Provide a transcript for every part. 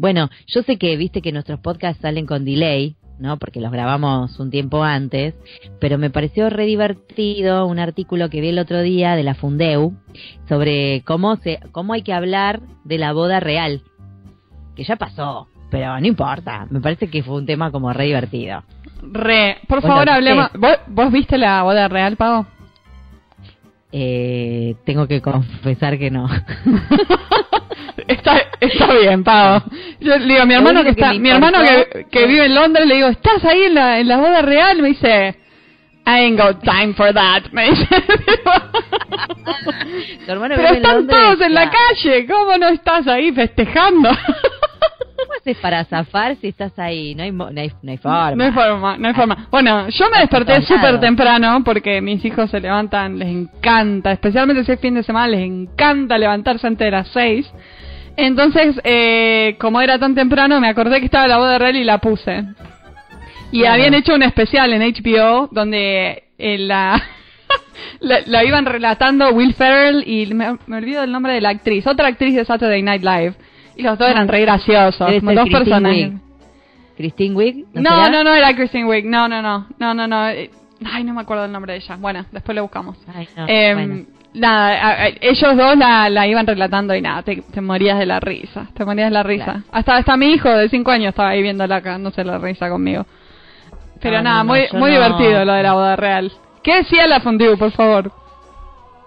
bueno, yo sé que viste que nuestros podcasts salen con delay, ¿no? Porque los grabamos un tiempo antes, pero me pareció re divertido un artículo que vi el otro día de la Fundeu sobre cómo se cómo hay que hablar de la boda real, que ya pasó, pero no importa, me parece que fue un tema como re divertido. Re, por favor, hablemos. ¿Vos, ¿Vos viste la boda real, Pavo? Eh, tengo que confesar que no. está, está bien, Pavo. Yo le digo a mi hermano que, está, mi hermano que, que, vive en Londres, le digo, ¿estás ahí en la, en la boda real? Me dice, I ain't got time for that. Me dice. Pero están todos en la calle, ¿cómo no estás ahí festejando? ¿Cómo haces para zafar si estás ahí? No hay, no hay, no hay forma. No hay forma, no hay forma. Bueno, yo me desperté súper temprano porque mis hijos se levantan, les encanta, especialmente si es fin de semana, les encanta levantarse antes de las seis. Entonces, eh, como era tan temprano, me acordé que estaba la boda real y la puse. Y habían hecho un especial en HBO donde eh, la, la, iban relatando Will Ferrell y me, me olvido el nombre de la actriz, otra actriz de Saturday Night Live y los dos eran re graciosos, como dos personajes. ¿Christine Wiig? ¿No, no, no, era Christine Wiig. No, no, no. No, no, no. Eh, ay, no me acuerdo el nombre de ella. Bueno, después lo buscamos. Ay, no, eh, Nada, ellos dos la, la, iban relatando y nada, te, morías de la risa. Te morías de la risa. Hasta, hasta mi hijo de 5 años estaba ahí viendo la, no sé, la risa conmigo. Pero nada, muy, muy divertido lo de la boda real. ¿Qué decía la fondue, por favor?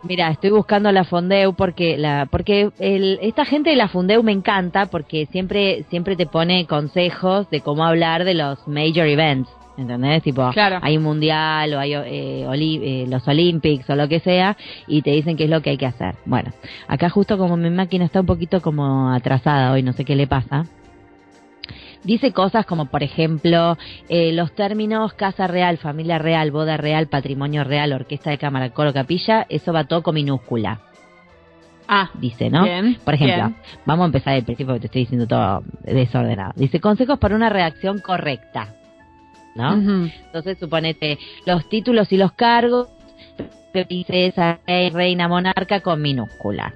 Mira, estoy buscando la Fondeu porque la porque el, esta gente de la Fondeu me encanta porque siempre siempre te pone consejos de cómo hablar de los major events, ¿entendés? Tipo, hay un mundial o hay eh, eh, los Olympics o lo que sea y te dicen qué es lo que hay que hacer. Bueno, acá justo como mi máquina está un poquito como atrasada hoy, no sé qué le pasa dice cosas como, por ejemplo, eh, los términos casa real, familia real, boda real, patrimonio real, orquesta de cámara, coro, capilla, eso va todo con minúscula. Ah, dice, ¿no? por ejemplo, vamos a empezar el principio porque te estoy diciendo todo desordenado. Dice, consejos para una reacción correcta. ¿No? Entonces, suponete, los títulos y los cargos, princesa, reina, monarca con minúscula.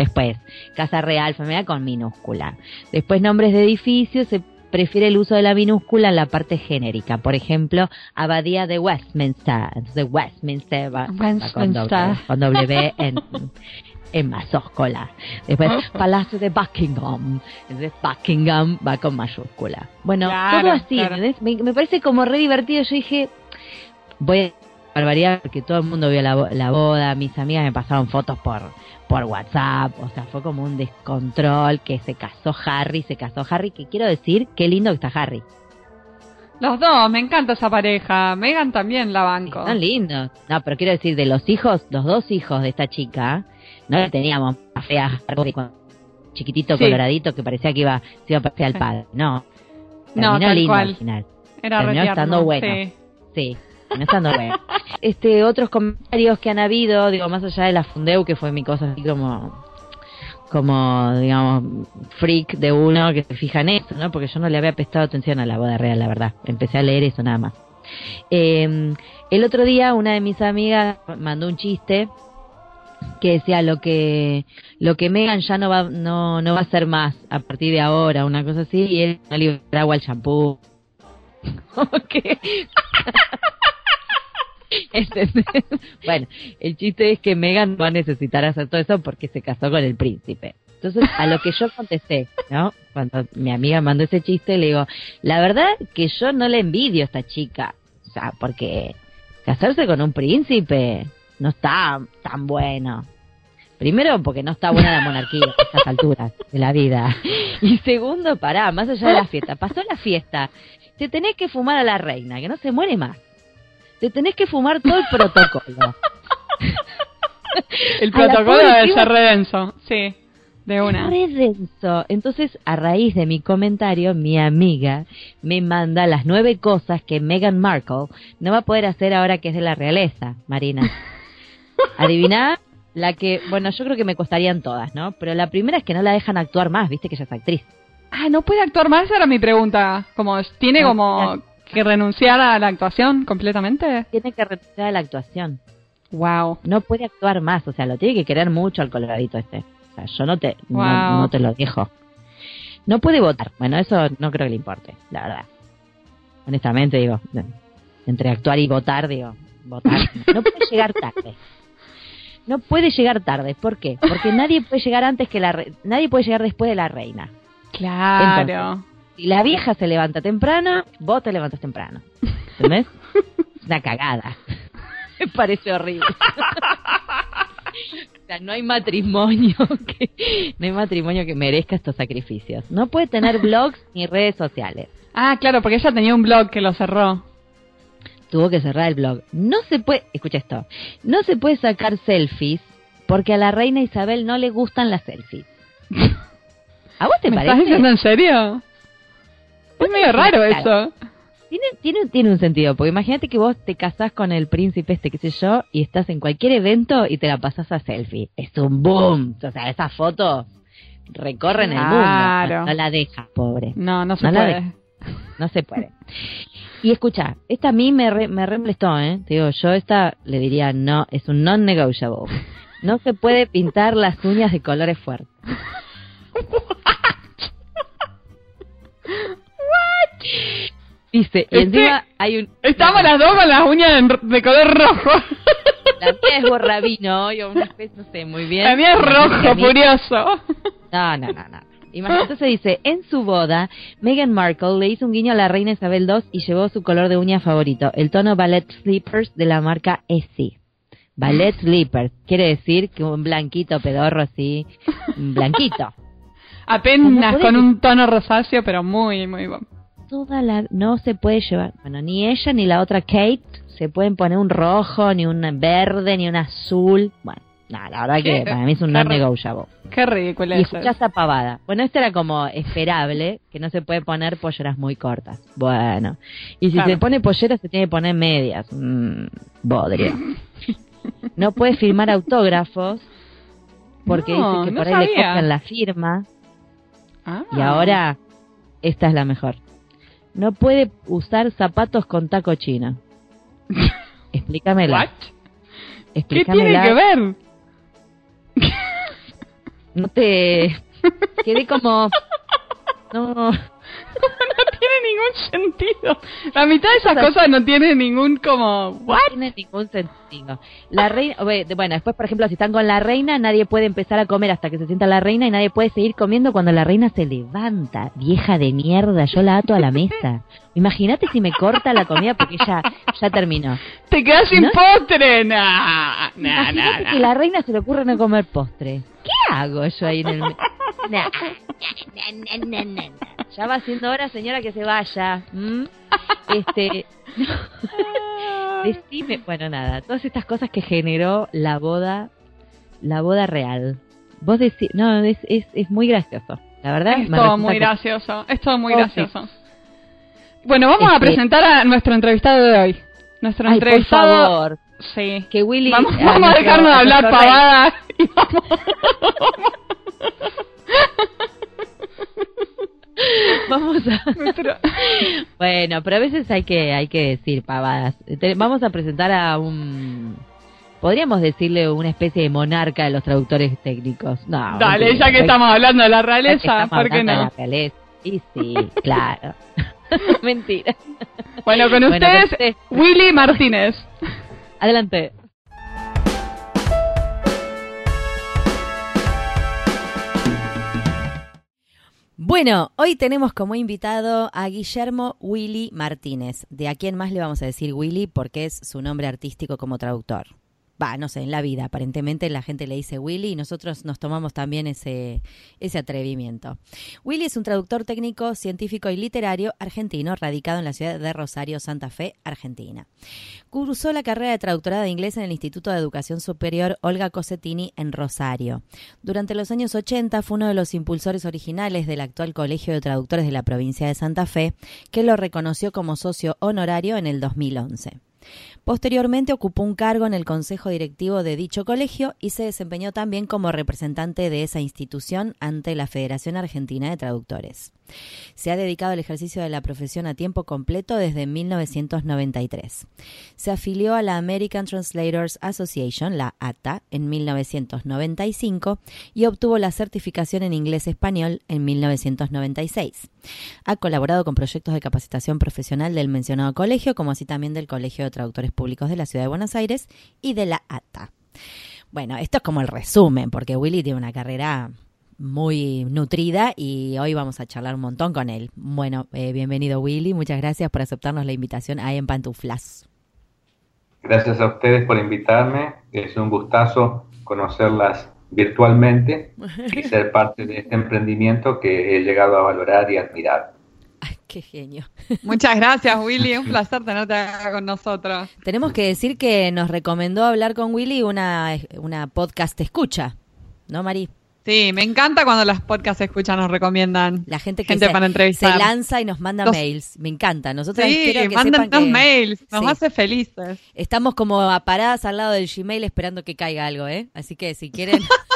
Después, casa real, familia con minúscula. Después, nombres de edificios, se prefiere el uso de la minúscula en la parte genérica. Por ejemplo, Abadía de Westminster. Entonces, Westminster va, con, doble, en, en mayúscula. Después, Palacio de Buckingham. Entonces, Buckingham va con mayúscula. Bueno, todo así. Me, me, parece como re divertido. Yo dije, voy a barbaridad porque todo el mundo vio la, la boda. Mis amigas me pasaron fotos por por WhatsApp, o sea, fue como un descontrol que se casó Harry, se casó Harry, que quiero decir, qué lindo que está Harry. Los dos, me encanta esa pareja. Megan también la banco. Son lindos. No, pero quiero decir, de los hijos, los dos hijos de esta chica, no le teníamos a fea chiquitito coloradito que parecía que iba, se iba a parecer al padre. No. no, tal lindo cual. al final. Era Terminó estando bueno. Sí. sí. Este, otros comentarios que han habido, digo, más allá de la Fundeu, que fue mi cosa así como, como, digamos, freak de uno que se fija en eso, ¿no? Porque yo no le había prestado atención a la boda real, la verdad. Empecé a leer eso nada más. Eh, el otro día una de mis amigas mandó un chiste que decía lo que lo que Megan ya no va no no va a ser más a partir de ahora una cosa así y él no le agua al champú bueno, el chiste es que Megan va a necesitar hacer todo eso porque se casó con el príncipe. Entonces, a lo que yo contesté, ¿no? Cuando mi amiga mandó ese chiste, le digo, la verdad que yo no le envidio a esta chica. O sea, porque casarse con un príncipe no está tan bueno. Primero, porque no está buena la monarquía a estas alturas de la vida. Y segundo, pará, más allá de la fiesta. Pasó la fiesta. Te tenés que fumar a la reina, que no se muere más te tenés que fumar todo el protocolo. el protocolo debe ser redenso, sí, de una. Redenso. Entonces, a raíz de mi comentario, mi amiga me manda las nueve cosas que Meghan Markle no va a poder hacer ahora que es de la realeza, Marina. Adivina la que, bueno, yo creo que me costarían todas, ¿no? Pero la primera es que no la dejan actuar más, viste que ella es actriz. Ah, no puede actuar más, era mi pregunta. Como tiene como ¿Que renunciar a la actuación completamente? Tiene que renunciar a la actuación. Wow. No puede actuar más, o sea, lo tiene que querer mucho al coloradito este. O sea, yo no te, no, te lo dejo. No puede votar. Bueno, eso no creo que le importe, la verdad. Honestamente, digo, entre actuar y votar, digo, votar. No puede llegar tarde. No puede llegar tarde. ¿Por qué? Porque nadie puede llegar antes que la nadie puede llegar después de la reina. Claro. Si la vieja se levanta temprano, vos te levantas temprano. ¿Entendés? Una cagada. Me parece horrible. o sea, no hay matrimonio que no hay matrimonio que merezca estos sacrificios. No puede tener blogs ni redes sociales. Ah, claro, porque ella tenía un blog que lo cerró. Tuvo que cerrar el blog. No se puede, escucha esto, no se puede sacar selfies porque a la reina Isabel no le gustan las selfies. ¿A vos te ¿Me parece? ¿Estás diciendo en serio? Es medio raro eso. Tiene, tiene, tiene un sentido, porque imagínate que vos te casás con el príncipe este, qué sé yo, y estás en cualquier evento y te la pasás a selfie. Es un boom. O sea, esas fotos recorren el mundo. No, la deja, pobre. No, no se puede. No se puede. Y escucha, esta a mí me, re, me ¿eh? Te digo, yo esta le diría no, es un non-negotiable. No se puede pintar las uñas de colores fuertes. Dice, y encima hay un... Estamos las dos con las uñas de, color rojo. La mía es borrabino, o una especie, no sé, muy bien. La mía es rojo, furioso. No, no, no, no. Imagínate, se dice, en su boda, Meghan Markle le hizo un guiño a la reina Isabel II y llevó su color de uña favorito, el tono Ballet Slippers de la marca Essie. Ballet Slippers, quiere decir que un blanquito pedorro así, blanquito. Apenas con un tono rosáceo, pero muy, muy bueno. Toda la, no se puede llevar, bueno, ni ella ni la otra Kate se pueden poner un rojo, ni un verde, ni un azul. Bueno, nada, la verdad que para mí es un non-negotiable. Qué ridículo Y escuchás esa pavada. Bueno, esto era como esperable, que no se puede poner polleras muy cortas. Bueno. Y si se pone polleras, se tiene que poner medias. Bodrio. no puede firmar autógrafos, porque dice que por ahí le copian la firma. Ah. Y ahora, esta es la mejor. No puede usar zapatos con taco chino. Explícamela. ¿Qué tiene que ver? No te... Quedé como... No... no tiene ningún sentido. La mitad de esas cosas no tiene ningún como... No tiene ningún sentido. La reina... Bueno, después, por ejemplo, si están con la reina, nadie puede empezar a comer hasta que se sienta la reina y nadie puede seguir comiendo cuando la reina se levanta. Vieja de mierda, yo la ato a la mesa. Imagínate si me corta la comida porque ya, ya terminó. Te quedas sin postre. Nah, nah, nah, que la reina se le ocurre no comer postre. ¿Qué hago yo ahí en el... ya va siendo hora, señora, que se vaya. Este, decime, bueno, nada, todas estas cosas que generó la boda, la boda real. Vos decís, no, es, es, es muy gracioso. La verdad, es todo muy gracioso, es todo muy oh, gracioso. Bueno, vamos a este presentar a nuestro entrevistado de hoy. Nuestro entrevistado. Por favor. Sí. Que Willy. Vamos, a, dejarnos de hablar pavadas y vamos. Vamos a... bueno, pero a veces hay que hay que decir pavadas. Vamos a presentar a un podríamos decirle una especie de monarca de los traductores técnicos. No, Dale, ya que estamos hablando de la realeza, ¿por qué no? De la realeza. Y sí, claro. Mentira. Bueno, con ustedes, Willy Martínez. Adelante. Bueno, hoy tenemos como invitado a Guillermo Willy Martínez. ¿De a quién más le vamos a decir Willy? Porque es su nombre artístico como traductor va, no sé, en la vida. Aparentemente la gente le dice Willy y nosotros nos tomamos también ese, ese atrevimiento. Willy es un traductor técnico, científico y literario argentino radicado en la ciudad de Rosario, Santa Fe, Argentina. Cursó la carrera de traductorado de inglés en el Instituto de Educación Superior Olga Cosettini en Rosario. Durante los años 80 fue uno de los impulsores originales del actual Colegio de Traductores de la provincia de Santa Fe, que lo reconoció como socio honorario en el 2011. Posteriormente ocupó un cargo en el consejo directivo de dicho colegio y se desempeñó también como representante de esa institución ante la Federación Argentina de Traductores. Se ha dedicado al ejercicio de la profesión a tiempo completo desde 1993. Se afilió a la American Translators Association, la ATA, en 1995 y obtuvo la certificación en inglés-español en 1996. Ha colaborado con proyectos de capacitación profesional del mencionado colegio, como así también del Colegio de Traductores Públicos de la Ciudad de Buenos Aires y de la ATA. Bueno, esto es como el resumen, porque Willy tiene una carrera muy nutrida y hoy vamos a charlar un montón con él. Bueno, eh, bienvenido Willy, muchas gracias por aceptarnos la invitación ahí en Pantuflas. Gracias a ustedes por invitarme, es un gustazo conocerlas virtualmente y ser parte de este emprendimiento que he llegado a valorar y admirar. Ay, qué genio. Muchas gracias, Willy. Un placer tenerte acá con nosotros. Tenemos que decir que nos recomendó hablar con Willy una, una podcast escucha, ¿no, Mari? Sí, me encanta cuando las podcasts escuchan nos recomiendan la gente que se, para entrevistar. se lanza y nos manda mails. Me encanta. Nosotros sí, que mándanos mails. Nos hace felices. Estamos como paradas al lado del Gmail esperando que caiga algo, ¿eh? Así que si quieren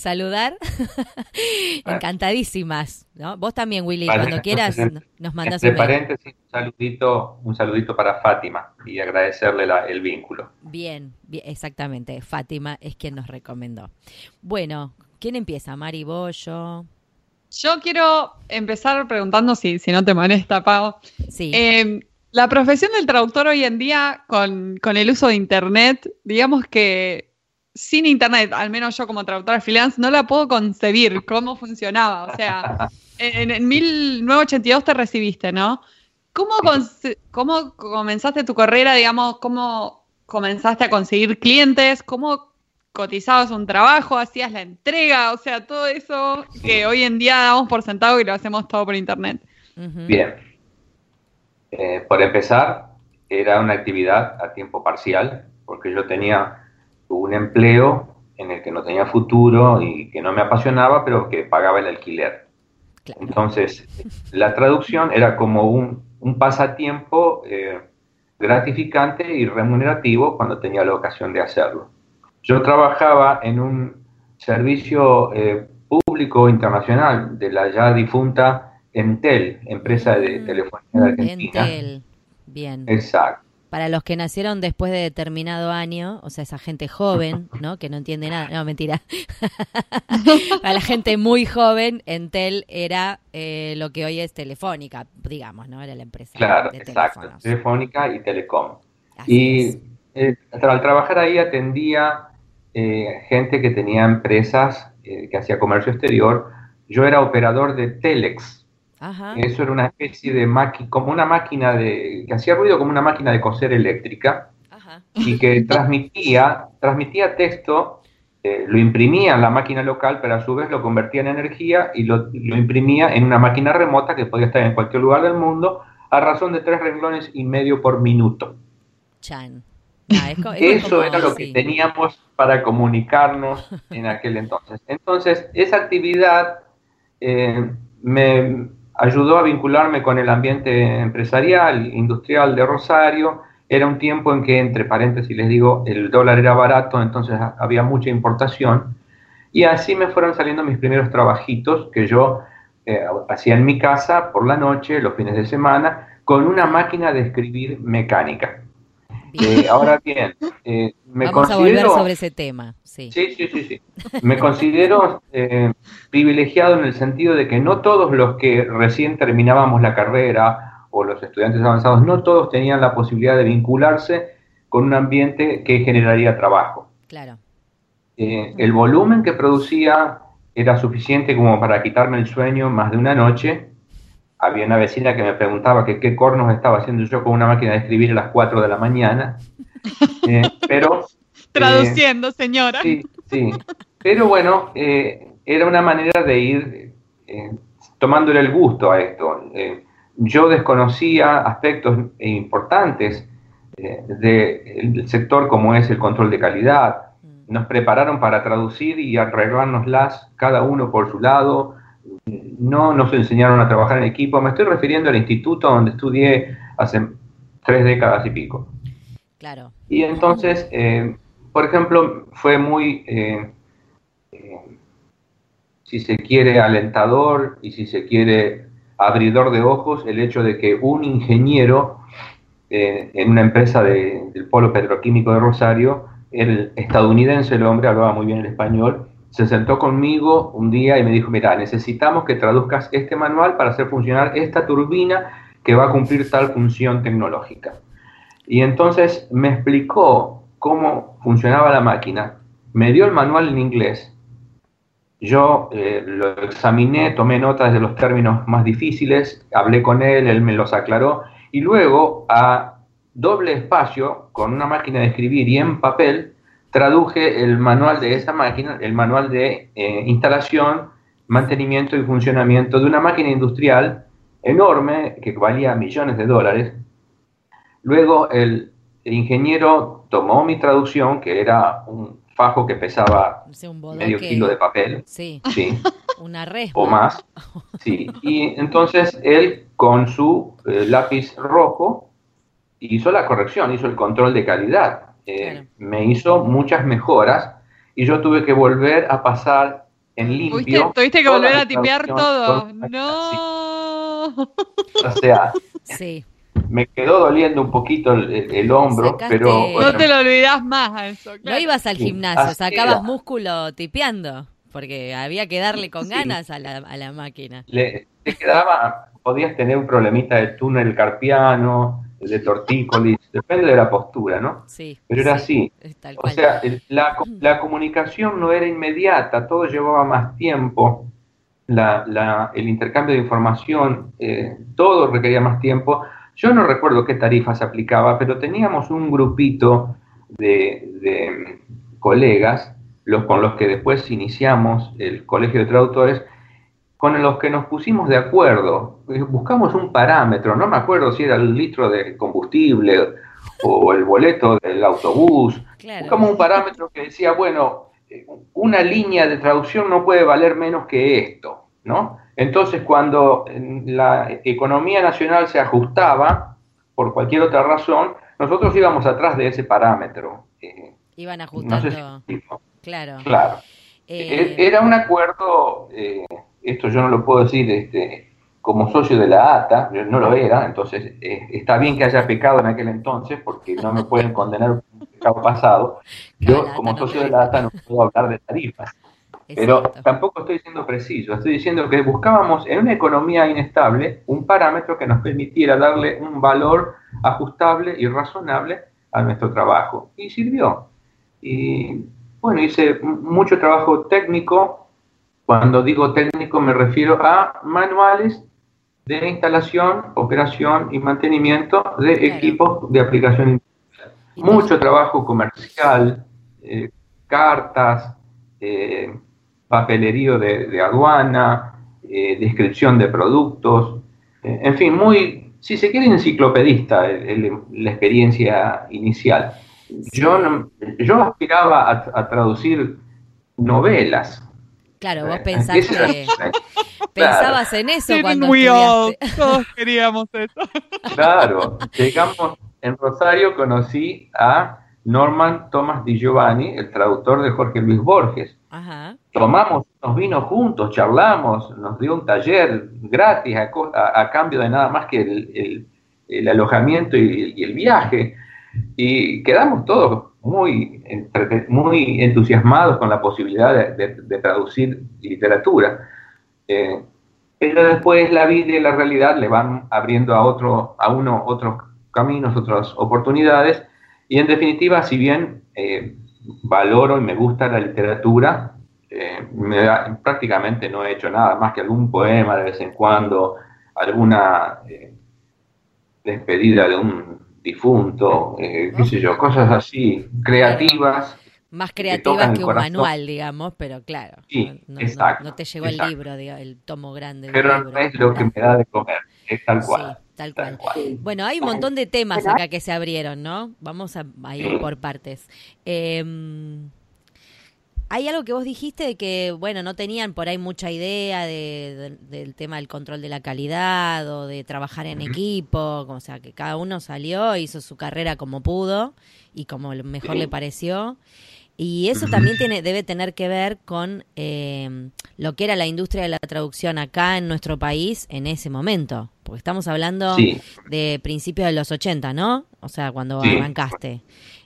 saludar, encantadísimas. ¿no? Vos también, Willy, cuando quieras nos mandas un paréntesis, un saludito, un saludito para Fátima y agradecerle el vínculo. Bien, bien, exactamente. Fátima es quien nos recomendó. Bueno, ¿Quién empieza? Mari, vos, yo. Yo quiero empezar preguntando si, si no te molesta, Pau. Sí. Eh, la profesión del traductor hoy en día, con, el uso de Internet, digamos que sin Internet, al menos yo como traductora freelance, no la puedo concebir cómo funcionaba. O sea, en, en 1982 te recibiste, ¿no? ¿Cómo, ¿Cómo comenzaste tu carrera, digamos, cómo comenzaste a conseguir clientes? ¿Cómo cotizabas un trabajo, hacías la entrega, o sea, todo eso que hoy en día damos por sentado y lo hacemos todo por internet. Bien. Eh, por empezar, era una actividad a tiempo parcial, porque yo tenía un empleo en el que no tenía futuro y que no me apasionaba, pero que pagaba el alquiler. Entonces, la traducción era como un, pasatiempo eh, gratificante y remunerativo cuando tenía la ocasión de hacerlo. Yo trabajaba en un servicio eh, público internacional de la ya difunta Entel, empresa de mm, telefonía de Argentina. Entel, bien. Exacto. Para los que nacieron después de determinado año, o sea, esa gente joven, ¿no? Que no entiende nada. No, mentira. Para la gente muy joven, Entel era eh, lo que hoy es Telefónica, digamos, ¿no? Era la empresa. Claro, exacto. Telefónica y Telecom. y eh, al trabajar ahí atendía eh, gente que tenía empresas eh, que hacía comercio exterior. Yo era operador de Telex. Eso era una especie de máquina, como una máquina de, que hacía ruido como una máquina de coser eléctrica y que transmitía, transmitía texto, eh, lo imprimía en la máquina local, pero a su vez lo convertía en energía y lo, lo imprimía en una máquina remota que podía estar en cualquier lugar del mundo a razón de tres renglones y medio por minuto. Chan. Eso era lo que teníamos para comunicarnos en aquel entonces. Entonces, esa actividad eh, me ayudó a vincularme con el ambiente empresarial, industrial de Rosario. Era un tiempo en que, entre paréntesis, les digo, el dólar era barato, entonces había mucha importación. Y así me fueron saliendo mis primeros trabajitos que yo eh, hacía en mi casa por la noche, los fines de semana, con una máquina de escribir mecánica. Eh, ahora bien, eh, me Vamos considero, a volver sobre ese tema. Sí, sí, sí, sí. Me considero eh, privilegiado en el sentido de que no todos los que recién terminábamos la carrera o los estudiantes avanzados, no todos tenían la posibilidad de vincularse con un ambiente que generaría trabajo. Claro. el volumen que producía era suficiente como para quitarme el sueño más de una noche había una vecina que me preguntaba que qué cornos estaba haciendo yo con una máquina de escribir a las 4 de la mañana. Eh, pero... Traduciendo, señora. Sí, sí. Pero bueno, eh, era una manera de ir eh, tomándole el gusto a esto. yo desconocía aspectos importantes del sector como es el control de calidad. Mm. Nos prepararon para traducir y arreglárnoslas cada uno por su lado, no nos enseñaron a trabajar en equipo. Me estoy refiriendo al instituto donde estudié hace tres décadas y pico. Claro. Y entonces, eh, por ejemplo, fue muy, eh, eh, si se quiere, alentador y si se quiere abridor de ojos el hecho de que un ingeniero eh, en una empresa del polo petroquímico de Rosario, el estadounidense, el hombre, hablaba muy bien el español, se sentó conmigo un día y me dijo, mira, necesitamos que traduzcas este manual para hacer funcionar esta turbina que va a cumplir tal función tecnológica. Y entonces me explicó cómo funcionaba la máquina, me dio el manual en inglés, yo eh, lo examiné, tomé notas de los términos más difíciles, hablé con él, él me los aclaró, y luego a doble espacio, con una máquina de escribir y en papel, traduje el manual de esa máquina, el manual de eh, instalación, mantenimiento y funcionamiento de una máquina industrial enorme que valía millones de dólares. Luego el, ingeniero tomó mi traducción, que era un fajo que pesaba medio kilo de papel. Sí. Una O más. Sí. Y entonces él con su eh, lápiz rojo hizo la corrección, hizo el control de calidad. Eh, me hizo muchas mejoras y yo tuve que volver a pasar en limpio. ¿Tuviste, que volver a tipear todo? No. O sea, sí. me quedó doliendo un poquito el, hombro, pero... No te lo olvidas más eso. No ibas al gimnasio, sacabas músculo tipeando, porque había que darle con ganas a la, a la máquina. Le, te quedaba, podías tener un problemita de túnel carpiano, de tortícolis, depende de la postura, ¿no? Sí. Pero era así. O sea, la, la, comunicación no era inmediata, todo llevaba más tiempo, la, la, el intercambio de información, eh, todo requería más tiempo. Yo no recuerdo qué tarifas aplicaba, pero teníamos un grupito de, de colegas, los con los que después iniciamos el Colegio de Traductores, con los que nos pusimos de acuerdo. Buscamos un parámetro, no me acuerdo si era el litro de combustible o el boleto del autobús. Buscamos un parámetro que decía, bueno, una línea de traducción no puede valer menos que esto, ¿no? Entonces, cuando la economía nacional se ajustaba, por cualquier otra razón, nosotros íbamos atrás de ese parámetro. Eh, Iban ajustando. claro. Claro. Eh, e-, era un acuerdo eh, esto yo no lo puedo decir este, como socio de la ATA, yo no lo era, entonces eh, está bien que haya pecado en aquel entonces, porque no me pueden condenar por un pecado pasado. Yo, como socio de la ATA, no puedo hablar de tarifas. Pero tampoco estoy siendo preciso, estoy diciendo que buscábamos en una economía inestable un parámetro que nos permitiera darle un valor ajustable y razonable a nuestro trabajo. Y sirvió. Y bueno, hice mucho trabajo técnico, cuando digo técnico me refiero a manuales de instalación, operación y mantenimiento de equipos de aplicación Mucho trabajo comercial, eh, cartas, eh, papelerío de, aduana, eh, descripción de productos, en fin, muy, si se quiere, enciclopedista la experiencia inicial. Yo, yo aspiraba a traducir novelas, Claro, vos pensaste, pensabas en eso cuando estudiaste. Todos queríamos eso. Claro, llegamos en Rosario, conocí a Norman Thomas Di Giovanni, el traductor de Jorge Luis Borges. Ajá. Tomamos unos vinos juntos, charlamos, nos dio un taller gratis a, cambio de nada más que el, alojamiento y, y, el viaje. Y quedamos todos muy, muy entusiasmados con la posibilidad de, traducir literatura. Eh, pero después la vida y la realidad le van abriendo a, otro, a uno otros caminos, otras oportunidades. Y en definitiva, si bien eh, valoro y me gusta la literatura, eh, prácticamente no he hecho nada más que algún poema de vez en cuando, alguna despedida de un difunto, eh, qué sé yo, cosas así, creativas. Más creativas que, un manual, digamos, pero claro. no, te llegó el libro, el tomo grande. Pero no es lo que me da de comer, es tal cual. tal, cual. Bueno, hay un montón de temas acá que se abrieron, ¿no? Vamos a, ir por partes. Em, hay algo que vos dijiste de que, bueno, no tenían por ahí mucha idea del tema del control de la calidad o de trabajar en equipo, o sea, que cada uno salió, hizo su carrera como pudo y como mejor le pareció. Y eso también tiene, debe tener que ver con eh, lo que era la industria de la traducción acá en nuestro país en ese momento. Porque estamos hablando de principios de los 80, ¿no? O sea, cuando arrancaste.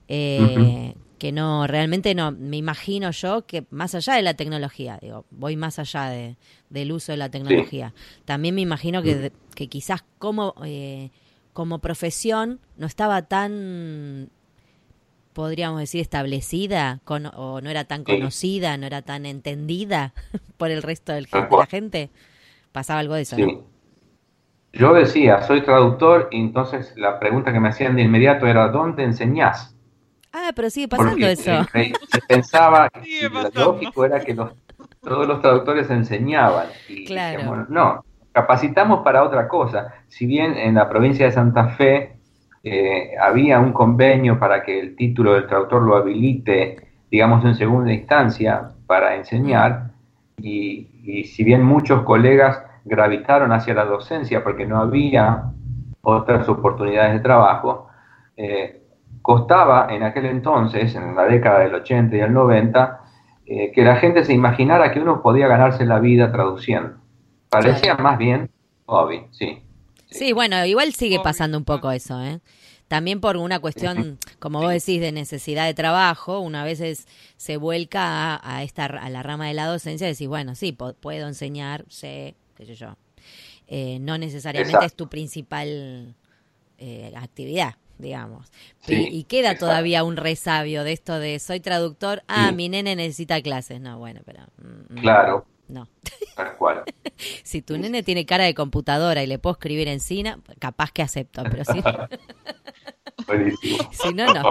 Eh, que no, realmente no, me imagino yo que más allá de la tecnología, digo, voy más allá de, del uso de la tecnología, también me imagino que, que quizás como, eh, como profesión no estaba tan, podríamos decir, establecida con, o no era tan conocida, no era tan entendida por el resto del, de la gente. Pasaba algo de eso, Yo decía, soy traductor y entonces la pregunta que me hacían de inmediato era, ¿dónde enseñás? Ah, pero sigue pasando eso. Se, pensaba, lo lógico era que todos los traductores enseñaban. Y claro. no, capacitamos para otra cosa. Si bien en la provincia de Santa Fe eh, había un convenio para que el título del traductor lo habilite, digamos, en segunda instancia para enseñar, y, y si bien muchos colegas gravitaron hacia la docencia porque no había otras oportunidades de trabajo, eh, costaba en aquel entonces, en la década del 80 y el 90, eh, que la gente se imaginara que uno podía ganarse la vida traduciendo. Parecía más bien hobby, sí. Sí, bueno, igual sigue pasando un poco eso, ¿eh? También por una cuestión, como vos decís, de necesidad de trabajo, una vez se vuelca a, esta, a la rama de la docencia y decís, bueno, sí, puedo enseñar, sé, qué sé yo. Eh, no necesariamente es tu principal eh, actividad digamos. y, queda todavía un resabio de esto de soy traductor, ah, mi nene necesita clases. No, bueno, pero... Mm, mm, claro. No. Tal cual. si tu nene tiene cara de computadora y le puedo escribir en Cina, capaz que acepto, pero si no... si no, no.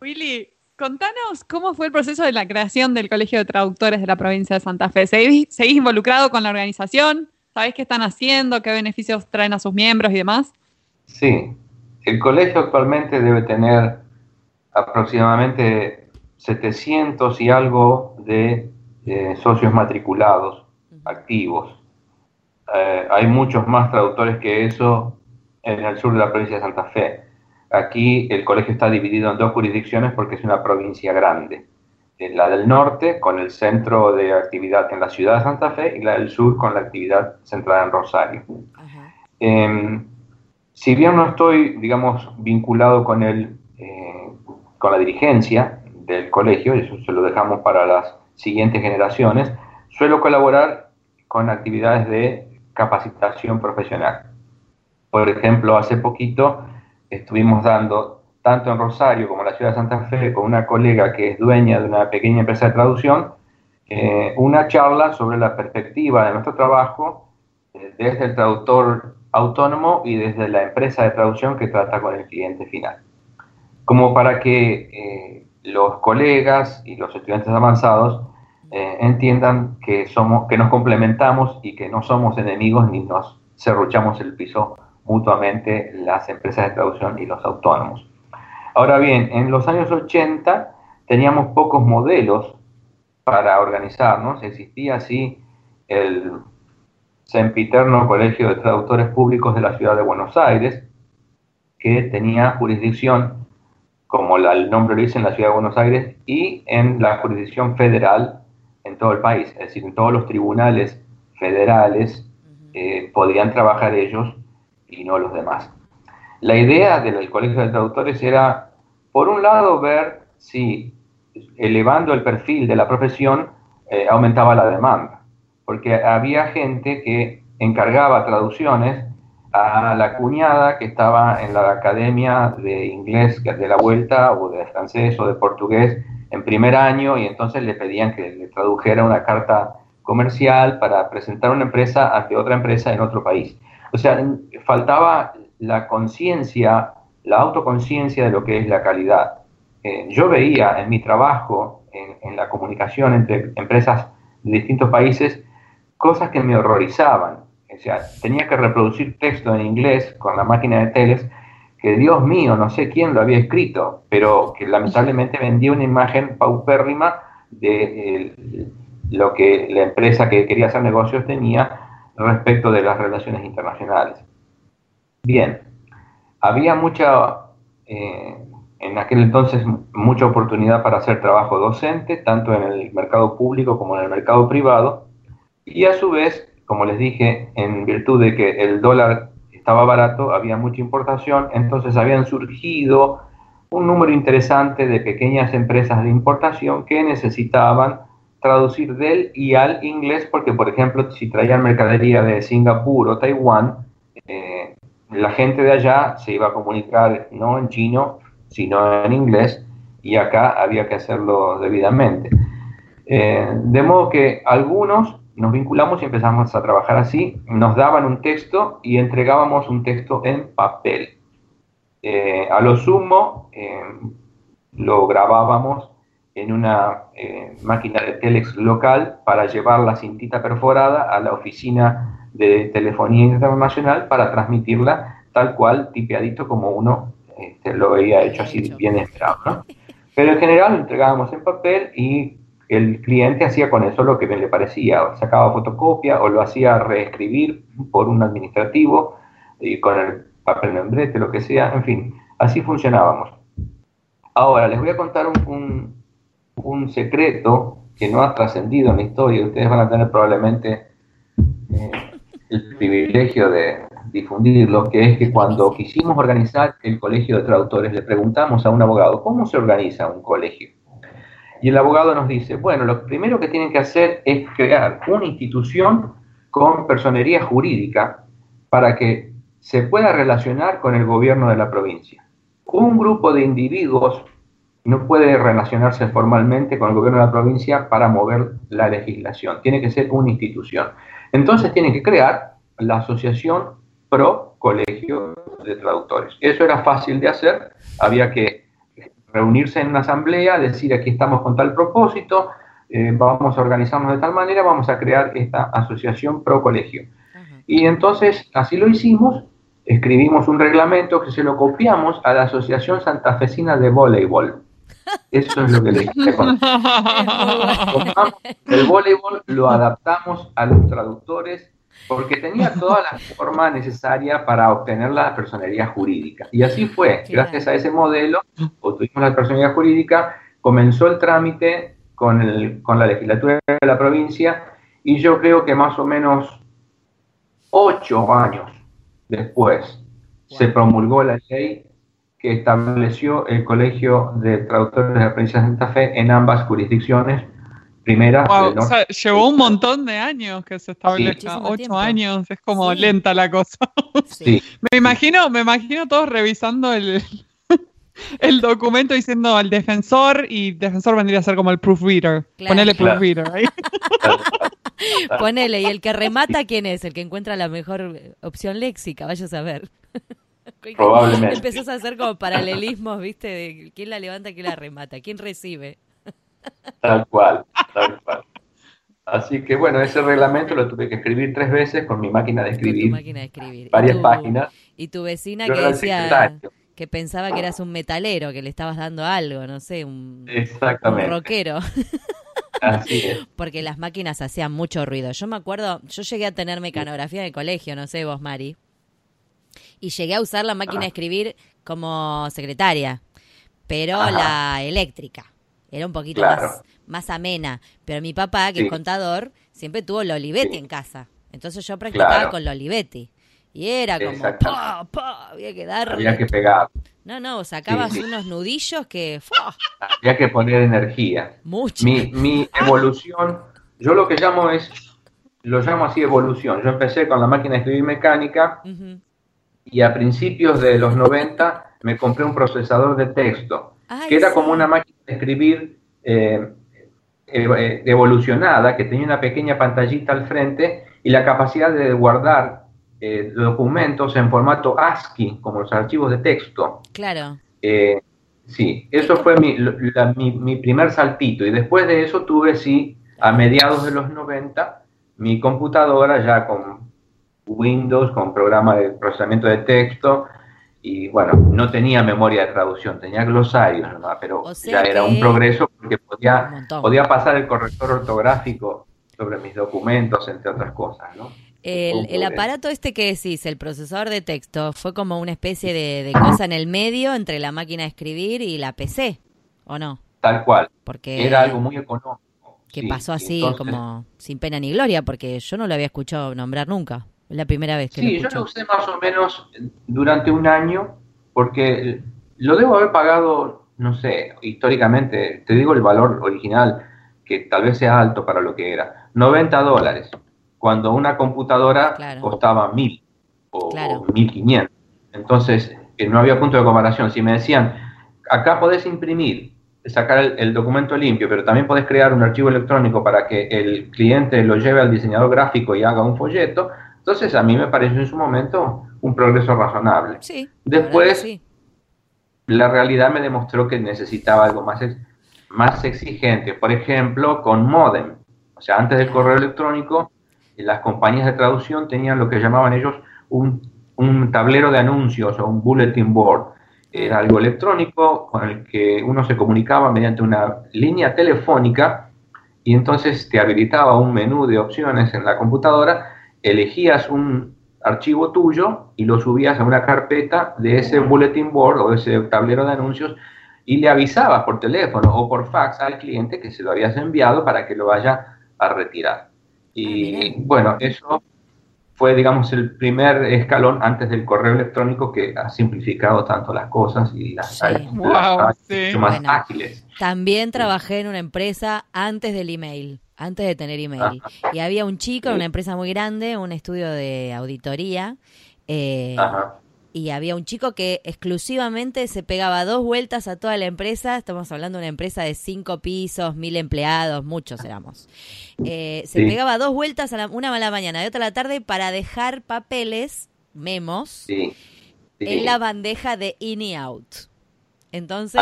Willy, contanos cómo fue el proceso de la creación del Colegio de Traductores de la provincia de Santa Fe. ¿Seguís, seguís involucrado con la organización? ¿Sabés qué están haciendo? ¿Qué beneficios traen a sus miembros y demás? Sí, el colegio actualmente debe tener aproximadamente 700 y algo de eh, socios matriculados activos. Eh, hay muchos más traductores que eso en el sur de la provincia de Santa Fe. Aquí el colegio está dividido en dos jurisdicciones porque es una provincia grande la del norte con el centro de actividad en la ciudad de Santa Fe y la del sur con la actividad centrada en Rosario. Em, si bien no estoy, digamos, vinculado con, el, eh, con la dirigencia del colegio, eso se lo dejamos para las siguientes generaciones, suelo colaborar con actividades de capacitación profesional. Por ejemplo, hace poquito estuvimos dando tanto en Rosario como en la ciudad de Santa Fe, con una colega que es dueña de una pequeña empresa de traducción, eh, una charla sobre la perspectiva de nuestro trabajo eh, desde el traductor autónomo y desde la empresa de traducción que trata con el cliente final. Como para que eh, los colegas y los estudiantes avanzados entiendan que, somos, que nos complementamos y que no somos enemigos ni nos cerruchamos el piso mutuamente las empresas de traducción y los autónomos. Ahora bien, en los años 80 teníamos pocos modelos para organizarnos. Existía así el sempiterno Colegio de Traductores Públicos de la Ciudad de Buenos Aires, que tenía jurisdicción, como el nombre lo dice, en la Ciudad de Buenos Aires y en la jurisdicción federal en todo el país. Es decir, en todos los tribunales federales eh, podrían trabajar ellos y no los demás. La idea del Colegio de Traductores era, por un lado, ver si elevando el perfil de la profesión eh, aumentaba la demanda, porque había gente que encargaba traducciones a la cuñada que estaba en la academia de inglés de la vuelta o de francés o de portugués en primer año y entonces le pedían que le tradujera una carta comercial para presentar una empresa ante otra empresa en otro país. O sea, faltaba la conciencia, la autoconciencia de lo que es la calidad. Eh, yo veía en mi trabajo, en, la comunicación entre empresas de distintos países, cosas que me horrorizaban. O sea, tenía que reproducir texto en inglés con la máquina de teles que Dios mío, no sé quién lo había escrito, pero que lamentablemente vendía una imagen paupérrima de lo que la empresa que quería hacer negocios tenía respecto de las relaciones internacionales. Bien, había mucha, eh, en aquel entonces, mucha oportunidad para hacer trabajo docente, tanto en el mercado público como en el mercado privado, y a su vez, como les dije, en virtud de que el dólar estaba barato, había mucha importación, entonces habían surgido un número interesante de pequeñas empresas de importación que necesitaban traducir del y al inglés, porque por ejemplo, si traían mercadería de Singapur o Taiwán, eh, la gente de allá se iba a comunicar no en chino, sino en inglés, y acá había que hacerlo debidamente. Eh, de modo que algunos nos vinculamos y empezamos a trabajar así, nos daban un texto y entregábamos un texto en papel. Eh, a lo sumo, lo grabábamos en una eh, máquina de telex local para llevar la cintita perforada a la oficina de telefonía internacional para transmitirla tal cual, tipeadito como uno este, lo había hecho así bien esperado. Pero en general lo entregábamos en papel y el cliente hacía con eso lo que le parecía, o sacaba fotocopia o lo hacía reescribir por un administrativo y con el papel membrete, lo que sea, en fin, así funcionábamos. Ahora les voy a contar un un secreto que no ha trascendido en la historia, ustedes van a tener probablemente eh, el privilegio de difundirlo, que es que cuando quisimos organizar el colegio de traductores, le preguntamos a un abogado, ¿cómo se organiza un colegio? Y el abogado nos dice, bueno, lo primero que tienen que hacer es crear una institución con personería jurídica para que se pueda relacionar con el gobierno de la provincia. Un grupo de individuos no puede relacionarse formalmente con el gobierno de la provincia para mover la legislación. Tiene que ser una institución. Entonces tiene que crear la asociación pro colegio de traductores. Eso era fácil de hacer. Había que reunirse en una asamblea, decir aquí estamos con tal propósito, eh, vamos a organizarnos de tal manera, vamos a crear esta asociación pro colegio. Y entonces así lo hicimos, escribimos un reglamento que se lo copiamos a la Asociación Santafesina de Voleibol. Eso es lo que le dije. el voleibol lo adaptamos a los traductores porque tenía toda la forma necesaria para obtener la personería jurídica. Y así fue. Gracias a ese modelo, obtuvimos la personería jurídica, comenzó el trámite con, el, con la legislatura de la provincia y yo creo que más o menos ocho años después se promulgó la ley que estableció el Colegio de Traductores de la Provincia de Santa Fe en ambas jurisdicciones. Primera, o sea, llevó un montón de años que se establezca, ocho años, es como lenta la cosa. Sí. me imagino, me imagino todos revisando el, el documento diciendo al defensor y defensor vendría a ser como el proofreader. Ponele proofreader ahí. Ponele, y el que remata, ¿quién es? El que encuentra la mejor opción léxica, vaya a saber. Probablemente. Empezás a hacer como paralelismos, ¿viste? De quién la levanta, quién la remata, quién recibe. Tal cual, tal cual. Así que bueno, ese reglamento lo tuve que escribir tres veces con mi máquina de escribir. Máquina de escribir. Varias páginas. Y tu vecina que decía que pensaba que eras un metalero, que le estabas dando algo, no sé, un, Exactamente. un rockero. Así es. Porque las máquinas hacían mucho ruido. Yo me acuerdo, yo llegué a tener mecanografía en el colegio, no sé vos, Mari y llegué a usar la máquina de escribir como secretaria, pero la eléctrica. Era un poquito más, más amena. Pero mi papá, que es contador, siempre tuvo la Olivetti en casa. Entonces yo practicaba con la Olivetti. Y era como, pa, pa, había que dar. Había que pegar. No, no, sacabas unos nudillos que. Había que poner energía. Mucho. Mi, mi evolución, yo lo que llamo es, lo llamo así evolución. Yo empecé con la máquina de escribir mecánica y a principios de los 90 me compré un procesador de texto, que era como una máquina de escribir eh, eh, evolucionada, que tenía una pequeña pantallita al frente y la capacidad de guardar eh, documentos en formato ASCII, como los archivos de texto. Claro. sí, eso fue mi, mi, mi, primer saltito. Y después de eso tuve, sí, a mediados de los 90, mi computadora ya con Windows con programa de procesamiento de texto y bueno, no tenía memoria de traducción, tenía glosarios pero ya era un progreso porque podía, podía pasar el corrector ortográfico sobre mis documentos, entre otras cosas, ¿no? El, aparato este que decís, el procesador de texto, fue como una especie de, cosa en el medio entre la máquina de escribir y la PC, ¿o no? Tal cual. Porque era algo muy económico. Que pasó así como sin pena ni gloria, porque yo no lo había escuchado nombrar nunca. La primera vez que sí, lo yo lo usé más o menos durante un año, porque lo debo haber pagado, no sé, históricamente, te digo el valor original, que tal vez sea alto para lo que era, 90 dólares, cuando una computadora costaba 1000 o, 1500. Entonces, no había punto de comparación. Si me decían, acá podés imprimir, sacar el, documento limpio, pero también podés crear un archivo electrónico para que el cliente lo lleve al diseñador gráfico y haga un folleto, entonces a mí me pareció en su momento un progreso razonable. Sí, Después, la realidad me demostró que necesitaba algo más, más exigente. Por ejemplo, con modem. O sea, antes del correo electrónico, las compañías de traducción tenían lo que llamaban ellos un, un tablero de anuncios o un bulletin board. Era algo electrónico con el que uno se comunicaba mediante una línea telefónica y entonces te habilitaba un menú de opciones en la computadora elegías un archivo tuyo y lo subías a una carpeta de ese bulletin board o ese tablero de anuncios y le avisabas por teléfono o por fax al cliente que se lo habías enviado para que lo vaya a retirar. Y ah, bueno, eso fue, digamos, el primer escalón antes del correo electrónico que ha simplificado tanto las cosas y las, ha hecho más ágiles. También trabajé en una empresa antes del email antes de tener email. Y había un chico en una empresa muy grande, un estudio de auditoría, eh, y había un chico que exclusivamente se pegaba dos vueltas a toda la empresa, estamos hablando de una empresa de cinco pisos, mil empleados, muchos éramos. Eh, se pegaba dos vueltas, a la, una a la mañana y otra a la tarde, para dejar papeles, memos, en la bandeja de in y out. Entonces,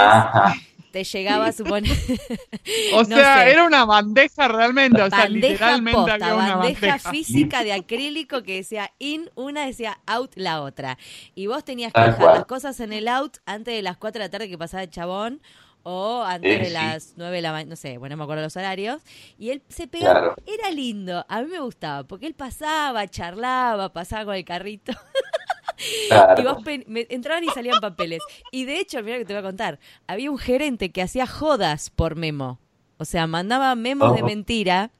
te llegaba a suponer. o sea, era una bandeja realmente, o sea, literalmente había una bandeja, física de acrílico que decía in, una decía out la otra. Y vos tenías que dejar las cosas en el out antes de las 4 de la tarde que pasaba el chabón o antes de las 9 de la mañana, no sé, bueno, no me acuerdo los horarios, y él se pegaba, era lindo, a mí me gustaba, porque él pasaba, charlaba, pasaba con el carrito. Y vos entraban y salían papeles. Y de hecho, mira que te voy a contar, había un gerente que hacía jodas por memo. O sea, mandaba memos de mentira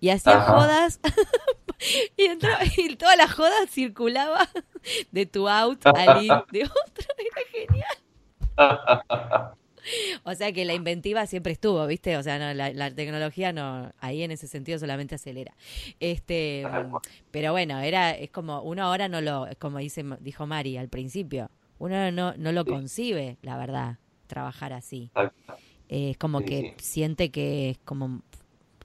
y hacía jodas. y, entró, y toda la joda circulaba de tu out al de otro. Era genial. O sea que la inventiva siempre estuvo, ¿viste? O sea, la, tecnología no, ahí en ese sentido solamente acelera. Este, pero bueno, era, es como, uno ahora no lo, como dice, dijo Mari al principio, uno no, no lo concibe, la verdad, trabajar así. es como que siente que es como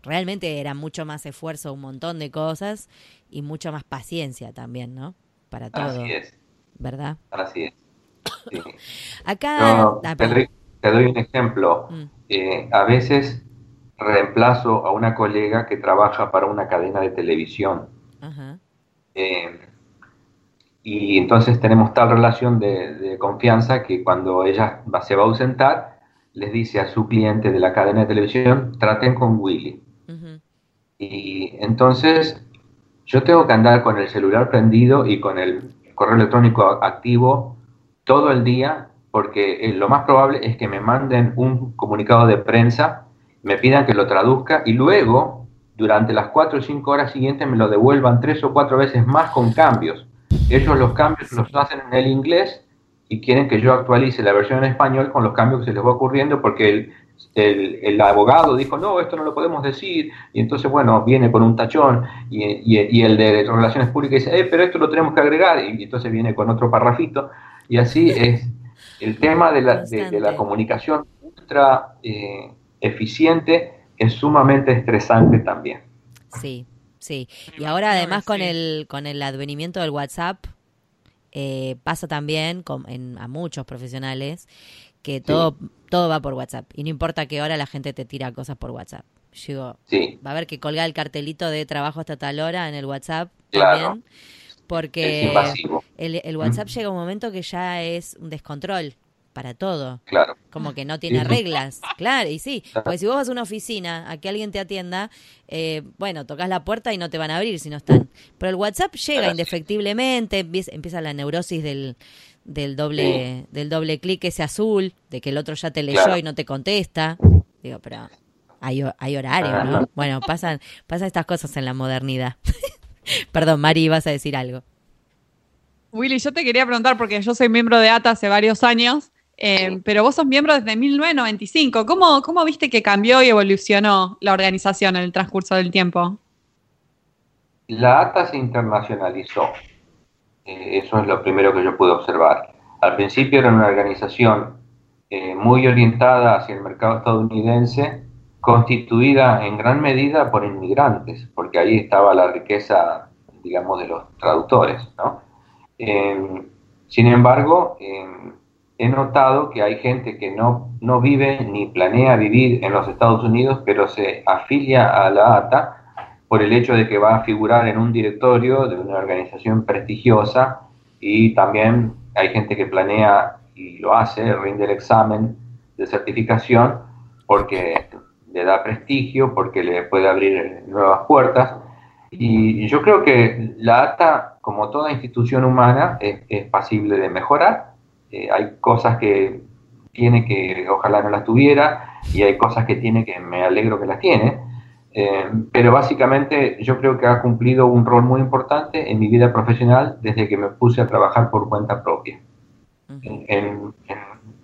realmente era mucho más esfuerzo, un montón de cosas y mucho más paciencia también, ¿no? Para todo. Así es. ¿Verdad? Así es. Acá. Ah, te doy un ejemplo. Mm. Eh, a veces reemplazo a una colega que trabaja para una cadena de televisión. Eh, y entonces tenemos tal relación de, confianza que cuando ella se va a ausentar, les dice a su cliente de la cadena de televisión, traten con Willy. Y entonces yo tengo que andar con el celular prendido y con el correo electrónico activo todo el día porque eh, lo más probable es que me manden un comunicado de prensa, me pidan que lo traduzca y luego, durante las cuatro o cinco horas siguientes, me lo devuelvan tres o cuatro veces más con cambios. Ellos los cambios los hacen en el inglés y quieren que yo actualice la versión en español con los cambios que se les va ocurriendo porque el, abogado dijo, no, esto no lo podemos decir, y entonces, bueno, viene con un tachón, y, el de Relaciones Públicas dice, eh, pero esto lo tenemos que agregar, y entonces viene con otro parrafito, y así es el tema de la, de, la comunicación ultra eh, eficiente es sumamente estresante también. Sí, sí. Y ahora además con el, con el advenimiento del WhatsApp, eh, pasa también con, en, a muchos profesionales que todo, todo va por WhatsApp. Y no importa que ahora la gente te tira cosas por WhatsApp. Digo, va a haber que colgar el cartelito de trabajo hasta tal hora en el WhatsApp también porque el, el, WhatsApp llega un momento que ya es un descontrol para todo. Claro. Como que no tiene reglas. Claro, y sí. Porque si vos vas a una oficina a que alguien te atienda, eh, bueno, tocas la puerta y no te van a abrir si no están. Pero el WhatsApp llega indefectiblemente, empieza la neurosis del, del doble del doble clic ese azul, de que el otro ya te leyó y no te contesta. Digo, pero hay, hay horario, ¿no? Bueno, pasan, pasan estas cosas en la modernidad. Perdón, Mari, vas a decir algo. Willy, yo te quería preguntar, porque yo soy miembro de ATA hace varios años, eh, pero vos sos miembro desde 1995. ¿Cómo, ¿Cómo viste que cambió y evolucionó la organización en el transcurso del tiempo? La ATA se internacionalizó. Eh, eso es lo primero que yo pude observar. Al principio era una organización eh, muy orientada hacia el mercado estadounidense, constituida en gran medida por inmigrantes, porque ahí estaba la riqueza, digamos, de los traductores. ¿no? sin embargo, he notado que hay gente que no, no vive ni planea vivir en los Estados Unidos, pero se afilia a la ATA por el hecho de que va a figurar en un directorio de una organización prestigiosa y también hay gente que planea y lo hace, rinde el examen de certificación porque le da prestigio, porque le puede abrir nuevas puertas. Y yo creo que la ATA, como toda institución humana, es, es pasible de mejorar eh, hay cosas que tiene que ojalá no las tuviera y hay cosas que tiene que me alegro que las tiene. Eh, pero básicamente yo creo que ha cumplido un rol muy importante en mi vida profesional desde que me puse a trabajar por cuenta propia. en,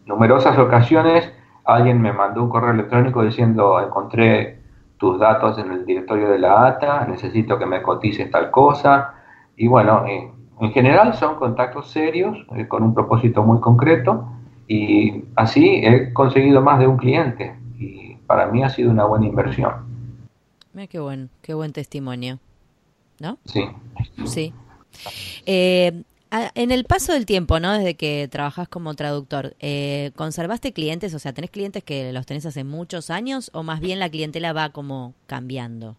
numerosas ocasiones alguien me mandó un correo electrónico diciendo encontré tus datos en el directorio de la ATA, necesito que me cotices tal cosa. Y bueno, eh, en general son contactos serios, eh, con un propósito muy concreto, y así he conseguido más de un cliente, y para mí ha sido una buena inversión. Mira qué buen, qué buen testimonio, ¿no? Sí. Sí. Eh, en el paso del tiempo, ¿no? Desde que trabajas como traductor, eh, ¿conservaste clientes? O sea, ¿tenés clientes que los tenés hace muchos años o más bien la clientela va como cambiando?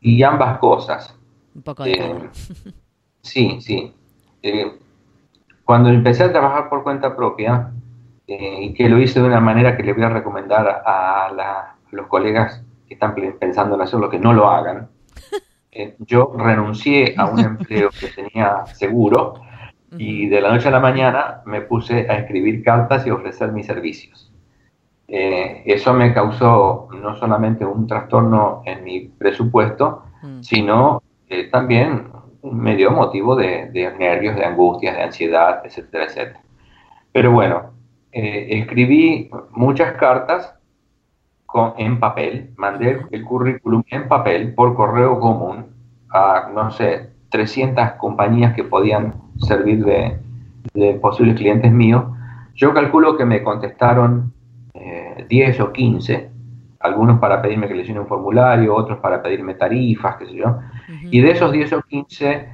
Y ambas cosas. Un poco de Sí, sí. Eh, cuando empecé a trabajar por cuenta propia, eh, y que lo hice de una manera que le voy a recomendar a, los colegas que están pensando en hacerlo, que no lo hagan, eh, yo renuncié a un empleo que tenía seguro y de la noche a la mañana me puse a escribir cartas y ofrecer mis servicios. eso me causó no solamente un trastorno en mi presupuesto, mm. sino también medio motivo de, nervios, de angustias, de ansiedad, etcétera, etcétera. Pero bueno, eh, escribí muchas cartas con, en papel, mandé el currículum en papel por correo común a, no sé, 300 compañías que podían servir de, posibles clientes míos. Yo calculo que me contestaron 10 eh, o 15, algunos para pedirme que les llene un formulario, otros para pedirme tarifas, qué sé yo. Y de esos 10 o 15,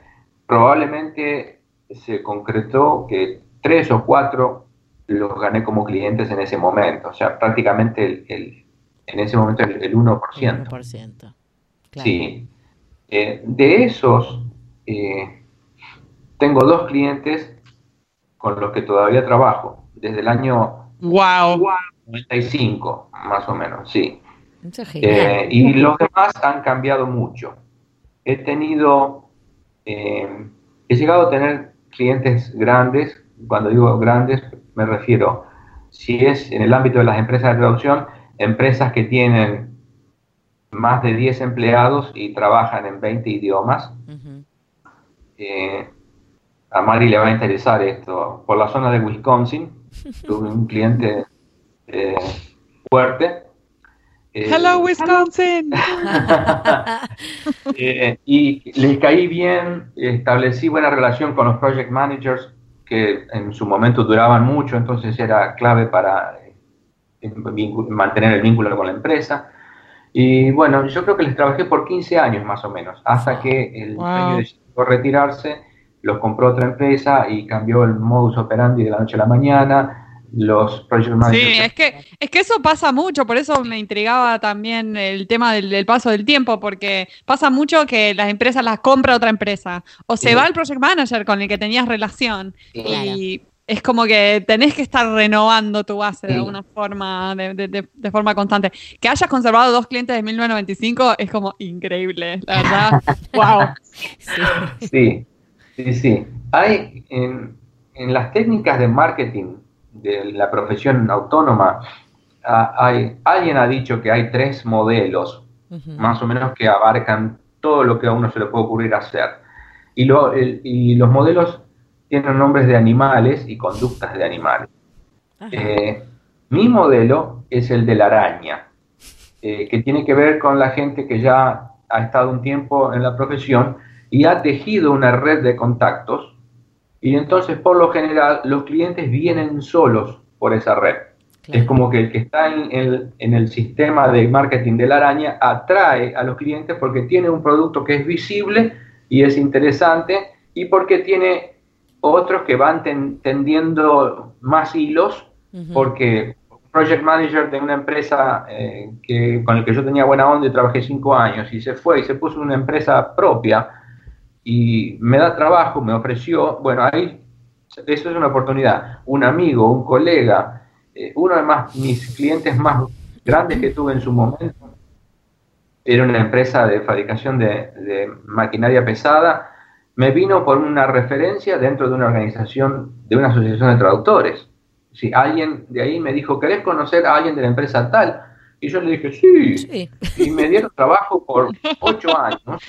probablemente se concretó que 3 o 4 los gané como clientes en ese momento. O sea, prácticamente el, en ese momento el, 1%. 1%. Sí. Eh, de esos, eh, tengo dos clientes con los que todavía trabajo, desde el año wow. 95, más o menos, sí. Eh, y los demás han cambiado mucho he tenido, eh, he llegado a tener clientes grandes, cuando digo grandes me refiero, si es en el ámbito de las empresas de traducción, empresas que tienen más de 10 empleados y trabajan en 20 idiomas. Eh, a Mari le va a interesar esto. Por la zona de Wisconsin, tuve un cliente eh, fuerte Hello, eh, Wisconsin. Eh, y les caí bien, establecí buena relación con los project managers que en su momento duraban mucho, entonces era clave para mantener el vínculo con la empresa. Y bueno, yo creo que les trabajé por 15 años más o menos, hasta que el dueño decidió retirarse, los compró otra empresa y cambió el modus operandi de la noche a la mañana, los project managers. Sí, es que, es que eso pasa mucho, por eso me intrigaba también el tema del, paso del tiempo, porque pasa mucho que las empresas las compra otra empresa, o se va el project manager con el que tenías relación, y es como que tenés que estar renovando tu base de alguna forma, de, forma constante. Que hayas conservado dos clientes de 1995 es como increíble, la verdad. ¡Wow! Sí, sí, sí. Hay en, en las técnicas de marketing de la profesión autónoma, hay, alguien ha dicho que hay tres modelos, más o menos, que abarcan todo lo que a uno se le puede ocurrir hacer. Y, lo, y los modelos tienen nombres de animales y conductas de animales. Eh, mi modelo es el de la araña, eh, que tiene que ver con la gente que ya ha estado un tiempo en la profesión y ha tejido una red de contactos y entonces, por lo general, los clientes vienen solos por esa red. Es como que el que está en el, en el, sistema de marketing de la araña atrae a los clientes porque tiene un producto que es visible y es interesante y porque tiene otros que van tendiendo más hilos porque project manager de una empresa eh, que, con el que yo tenía buena onda y trabajé cinco años y se fue y se puso una empresa propia y me da trabajo, me ofreció, bueno, ahí eso es una oportunidad. Un amigo, un colega, eh, uno de más, mis clientes más grandes que tuve en su momento, era una empresa de fabricación de, maquinaria pesada, me vino por una referencia dentro de una organización, de una asociación de traductores. Si alguien de ahí me dijo, ¿querés conocer a alguien de la empresa tal? Y yo le dije, sí. sí. Y me dieron trabajo por ocho años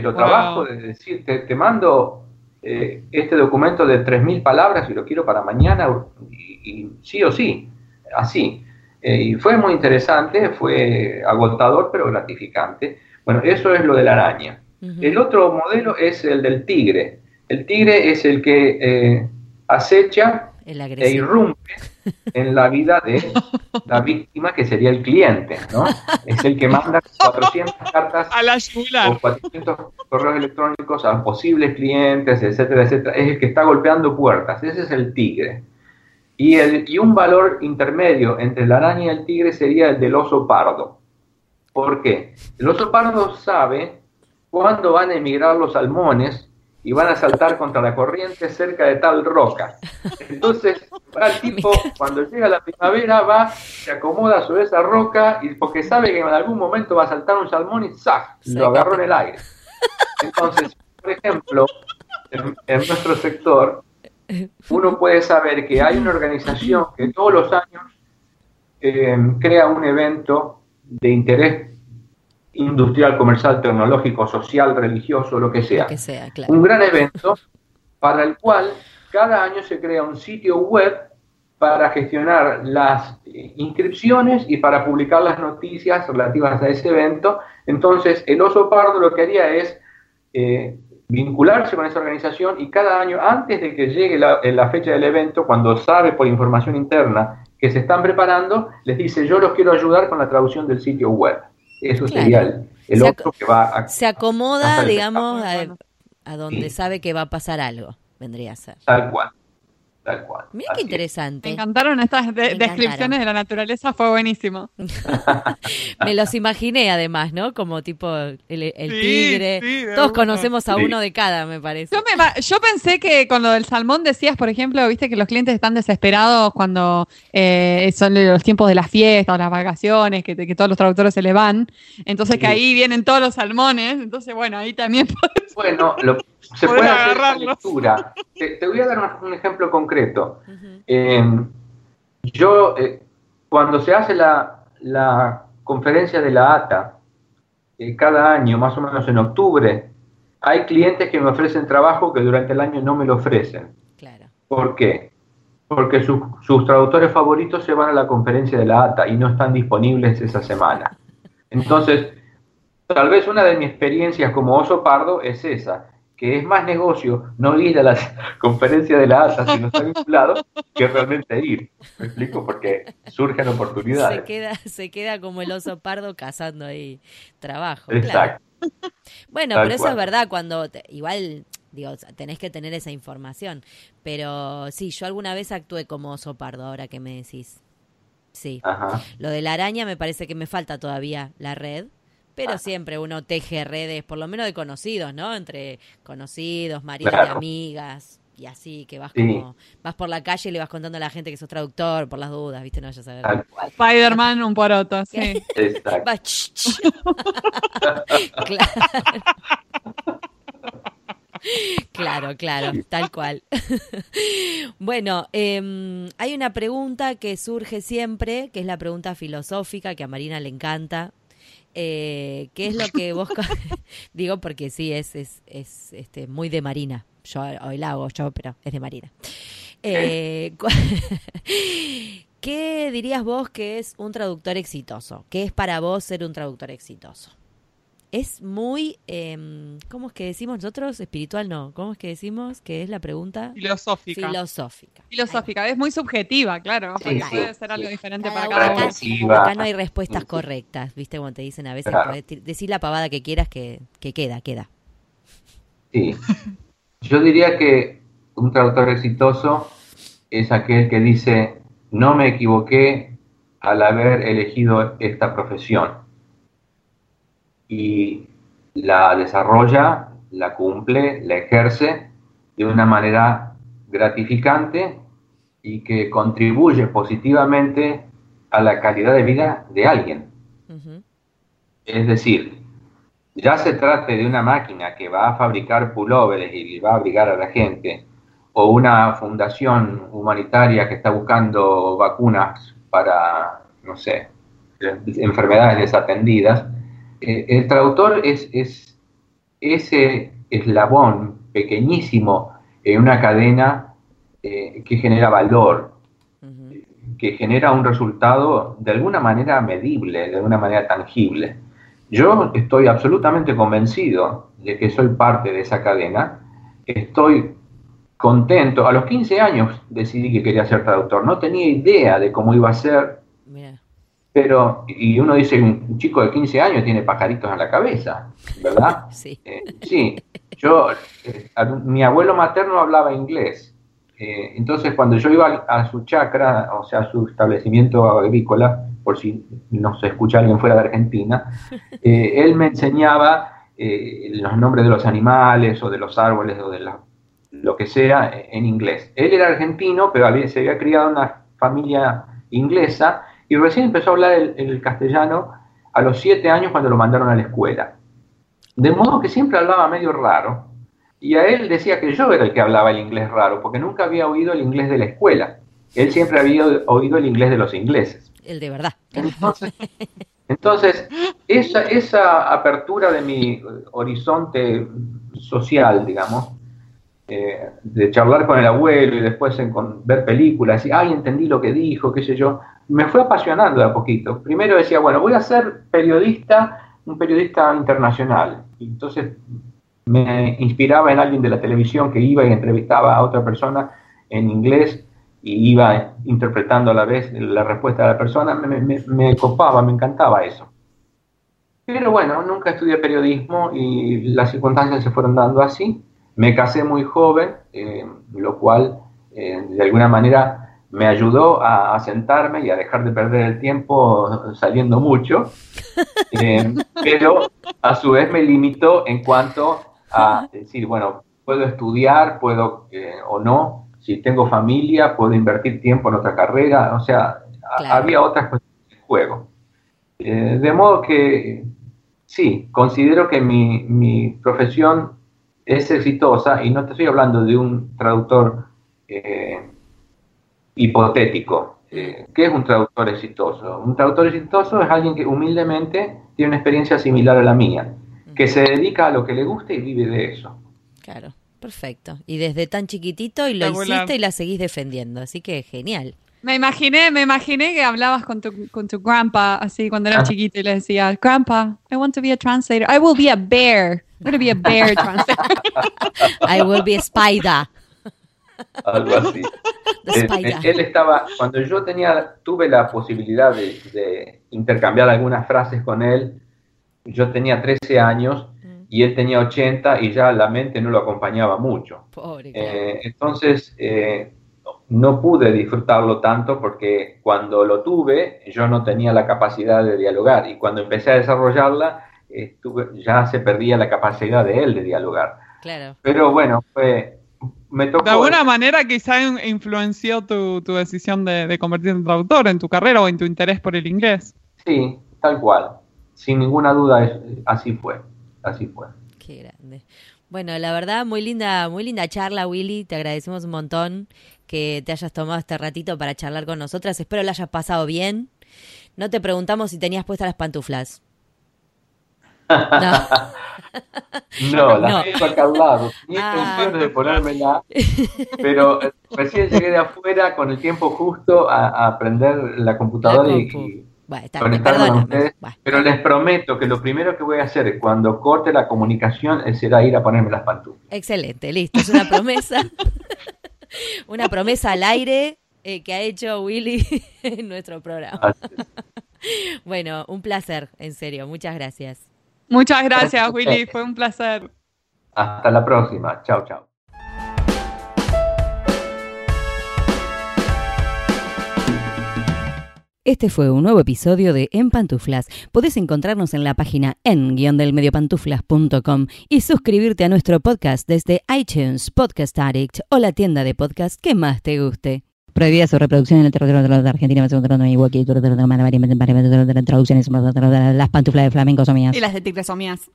lo trabajo de decir, te, mando eh, este documento de 3.000 palabras y lo quiero para mañana, y, sí o sí, así. Eh, y fue muy interesante, fue agotador, pero gratificante. Bueno, eso es lo de la araña. El otro modelo es el del tigre. El tigre es el que eh, acecha e irrumpe en la vida de la víctima, que sería el cliente, ¿no? Es el que manda 400 cartas a o 400 correos electrónicos a posibles clientes, etcétera, etcétera. Es el que está golpeando puertas, ese es el tigre. Y, el, y un valor intermedio entre la araña y el tigre sería el del oso pardo. ¿Por qué? El oso pardo sabe cuándo van a emigrar los salmones y van a saltar contra la corriente cerca de tal roca. Entonces, el tipo, cuando llega la primavera, va, se acomoda sobre esa roca y porque sabe que en algún momento va a saltar un salmón y ¡zaf! lo agarró en el aire. Entonces, por ejemplo, en, nuestro sector, uno puede saber que hay una organización que todos los años eh, crea un evento de interés industrial, comercial, tecnológico, social, religioso, lo que sea. Un gran evento para el cual cada año se crea un sitio web para gestionar las inscripciones y para publicar las noticias relativas a ese evento. Entonces, el oso pardo lo que haría es eh, vincularse con esa organización y cada año, antes de que llegue la, la fecha del evento, cuando sabe por información interna que se están preparando, les dice, yo los quiero ayudar con la traducción del sitio web. Eso sería el, otro que va a... Se acomoda, digamos, a, donde sabe que va a pasar algo, vendría a ser. Tal cual. Tal cual. Mira qué interesante. Me encantaron estas descripciones de la naturaleza, fue buenísimo. me los imaginé además, ¿no? Como tipo el, tigre. Todos conocemos a uno de cada, me parece. Yo, pensé que con lo del salmón decías, por ejemplo, viste que los clientes están desesperados cuando eh, son los tiempos de las fiestas o las vacaciones, que, todos los traductores se le van. Entonces que ahí vienen todos los salmones. Entonces, bueno, ahí también Bueno, lo, se puede hacer la lectura. Te, voy a dar un, ejemplo concreto. Em, yo, eh, cuando se hace la, conferencia de la ATA, eh, cada año, más o menos en octubre, hay clientes que me ofrecen trabajo que durante el año no me lo ofrecen. Claro. ¿Por qué? Porque sus traductores favoritos se van a la conferencia de la ATA y no están disponibles esa semana. Entonces, tal vez una de mis experiencias como oso pardo es esa que es más negocio no ir a las conferencias de la ASA si no está vinculado que realmente ir. ¿Me explico? Porque surgen oportunidades. Se queda, se queda como el oso pardo cazando ahí trabajo. Exacto. Bueno, pero eso es verdad, cuando igual Digo, tenés que tener esa información. Pero sí, yo alguna vez actué como oso pardo, ahora que me decís. Sí. Lo de la araña me parece que me falta todavía la red. Pero siempre uno teje redes, por lo menos de conocidos, ¿no? Entre conocidos, maridos y amigas y así, que vas como, vas por la calle y le vas contando a la gente que sos traductor por las dudas, ¿viste? No vayas a ver. Spider-Man, un poroto, sí. claro. claro, tal cual. bueno, em, hay una pregunta que surge siempre, que es la pregunta filosófica, que a Marina le encanta. Eh, ¿Qué es lo que vos... Digo porque sí, es, es, es este, muy de Marina yo hoy la hago yo, pero es de Marina. Eh, ¿Qué dirías vos que es un traductor exitoso? ¿Qué es para vos ser un traductor exitoso? Es muy, eh, ¿cómo es que decimos nosotros? Espiritual no. ¿Cómo es que decimos que es la pregunta? Filosófica. Filosófica. Filosófica. Es muy subjetiva, claro. puede ser algo diferente para cada uno. Acá, no hay respuestas correctas, ¿viste? Como te dicen a veces, decir la pavada que quieras que, que queda, queda. Sí. Yo diría que un traductor exitoso es aquel que dice, no me equivoqué al haber elegido esta profesión. Y la desarrolla, la cumple, la ejerce de una manera gratificante y que contribuye positivamente a la calidad de vida de alguien. Es decir, ya se trate de una máquina que va a fabricar pulóveres y va a abrigar a la gente, o una fundación humanitaria que está buscando vacunas para, no sé, enfermedades desatendidas, eh, el traductor es, es ese eslabón pequeñísimo en una cadena eh, que genera valor, que genera un resultado de alguna manera medible, de alguna manera tangible. Yo estoy absolutamente convencido de que soy parte de esa cadena. Estoy contento. A los 15 años decidí que quería ser traductor. No tenía idea de cómo iba a ser. Pero, y uno dice, un chico de 15 años tiene pajaritos en la cabeza, ¿verdad? sí. Eh, sí. Yo, eh, mi abuelo materno hablaba inglés. Eh, entonces, cuando yo iba a, su chacra, o sea, a su establecimiento agrícola, por si no se escucha alguien fuera de Argentina, él me enseñaba eh, los nombres de los animales o de los árboles o de lo que sea en inglés. Él era argentino, pero se había criado en una familia inglesa y recién empezó a hablar el, castellano a los siete años cuando lo mandaron a la escuela. De modo que siempre hablaba medio raro. Y a él decía que yo era el que hablaba el inglés raro, porque nunca había oído el inglés de la escuela. Él siempre había oído el inglés de los ingleses el de verdad. Entonces, esa, esa apertura de mi horizonte social, digamos, eh, de charlar con el abuelo y después ver películas y, ay, entendí lo que dijo, qué sé yo, me fue apasionando de a poquito. Primero decía, bueno, voy a ser periodista, un periodista internacional. Entonces me inspiraba en alguien de la televisión que iba y entrevistaba a otra persona en inglés y iba interpretando a la vez la respuesta de la persona, me, copaba, me encantaba eso. Pero bueno, nunca estudié periodismo y las circunstancias se fueron dando así. Me casé muy joven, eh, lo cual eh, de alguna manera me ayudó a, sentarme y a dejar de perder el tiempo saliendo mucho, eh, pero a su vez me limitó en cuanto a decir, bueno, puedo estudiar, puedo o no, si tengo familia, puedo invertir tiempo en otra carrera, o sea, había otras cuestiones en juego. De modo que sí, considero que mi, profesión es exitosa y no te estoy hablando de un traductor eh, hipotético. Eh, ¿Qué es un traductor exitoso? Un traductor exitoso es alguien que humildemente tiene una experiencia similar a la mía, que se dedica a lo que le gusta y vive de eso. Claro. Perfecto. Y desde tan chiquitito y lo hiciste y la seguís defendiendo, así que genial. Me imaginé, me imaginé que hablabas con tu, con tu grandpa así cuando eras ah. chiquito y le decías, Grandpa, I want to be a translator. I will be a bear. I'm going to be a bear translator. I will be a spider. Algo así. Eh, eh, él, estaba, cuando yo tenía, tuve la posibilidad de, de intercambiar algunas frases con él, yo tenía 13 años y él tenía 80 y ya la mente no lo acompañaba mucho. Eh, entonces, eh, no pude disfrutarlo tanto porque cuando lo tuve yo no tenía la capacidad de dialogar y cuando empecé a desarrollarla ya se perdía la capacidad de él de dialogar. Claro. Pero bueno, fue, me tocó... De alguna manera quizá influenció tu, decisión de, de, convertirte en traductor en tu carrera o en tu interés por el inglés. Sí, tal cual. Sin ninguna duda así fue. Así fue. Qué grande. Bueno, la verdad, muy linda, muy linda charla, Willy. Te agradecemos un montón que te hayas tomado este ratito para charlar con nosotras. Espero lo hayas pasado bien. No te preguntamos si tenías puestas las pantuflas. No, no las tengo acá al lado. Tenía ah. de ponérmela, pero recién llegué de afuera con el tiempo justo a, aprender la computadora y, conectarme con ustedes. Pero les prometo que lo primero que voy a hacer cuando corte la comunicación será ir a ponerme las pantuflas. Excelente, listo, es una promesa. una promesa al aire eh, que ha hecho Willy en nuestro programa. bueno, un placer, en serio, muchas gracias. Muchas gracias, Willy. Fue un placer. Hasta la próxima. Chao, chao. Este fue un nuevo episodio de En Pantuflas. Podés encontrarnos en la página en-delmediopantuflas.com y suscribirte a nuestro podcast desde iTunes, Podcast Addict o la tienda de podcast que más te guste. Prohibida su reproducción en el territorio de Argentina, traducciones, las pantuflas de flamenco son mías. Y las de tigre son mías.